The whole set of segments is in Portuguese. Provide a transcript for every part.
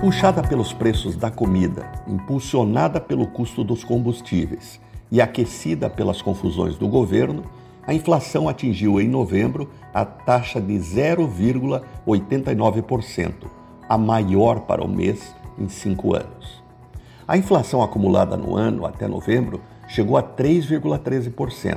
Puxada pelos preços da comida, impulsionada pelo custo dos combustíveis e aquecida pelas confusões do governo, a inflação atingiu em novembro a taxa de 0,89%, a maior para o mês em cinco anos. A inflação acumulada no ano até novembro chegou a 3,13%.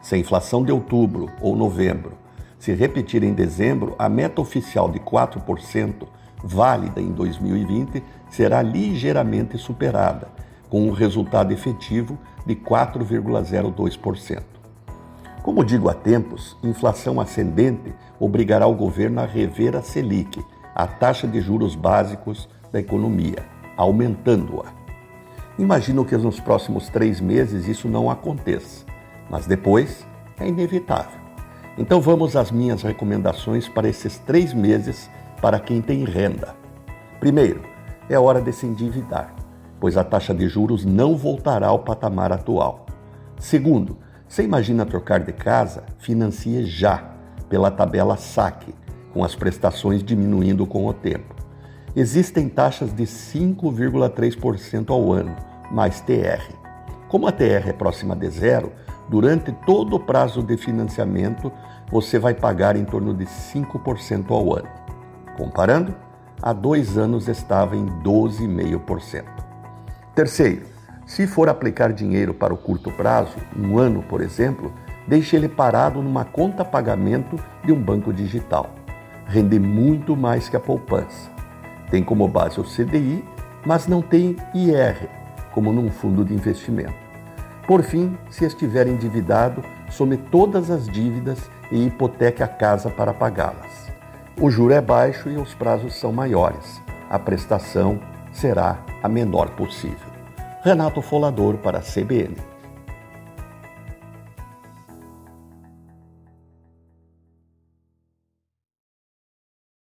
Se a inflação de outubro ou novembro se repetir em dezembro, a meta oficial de 4% válida em 2020 será ligeiramente superada, com um resultado efetivo de 4,02%. Como digo há tempos, inflação ascendente obrigará o governo a rever a Selic, a taxa de juros básicos da economia, aumentando-a. Imagino que nos próximos três meses isso não aconteça, mas depois é inevitável. Então vamos às minhas recomendações para esses três meses para quem tem renda. Primeiro, é hora de se endividar, pois a taxa de juros não voltará ao patamar atual. Segundo, você imagina trocar de casa? Financie já, pela tabela SAC, com as prestações diminuindo com o tempo. Existem taxas de 5,3% ao ano, mais TR. Como a TR é próxima de zero, durante todo o prazo de financiamento você vai pagar em torno de 5% ao ano. Comparando, há dois anos estava em 12,5%. Terceiro, se for aplicar dinheiro para o curto prazo, um ano, por exemplo, deixe ele parado numa conta pagamento de um banco digital. Rende muito mais que a poupança. Tem como base o CDI, mas não tem IR, como num fundo de investimento. Por fim, se estiver endividado, some todas as dívidas e hipoteque a casa para pagá-las. O juro é baixo e os prazos são maiores. A prestação será a menor possível. Renato Folador para a CBN.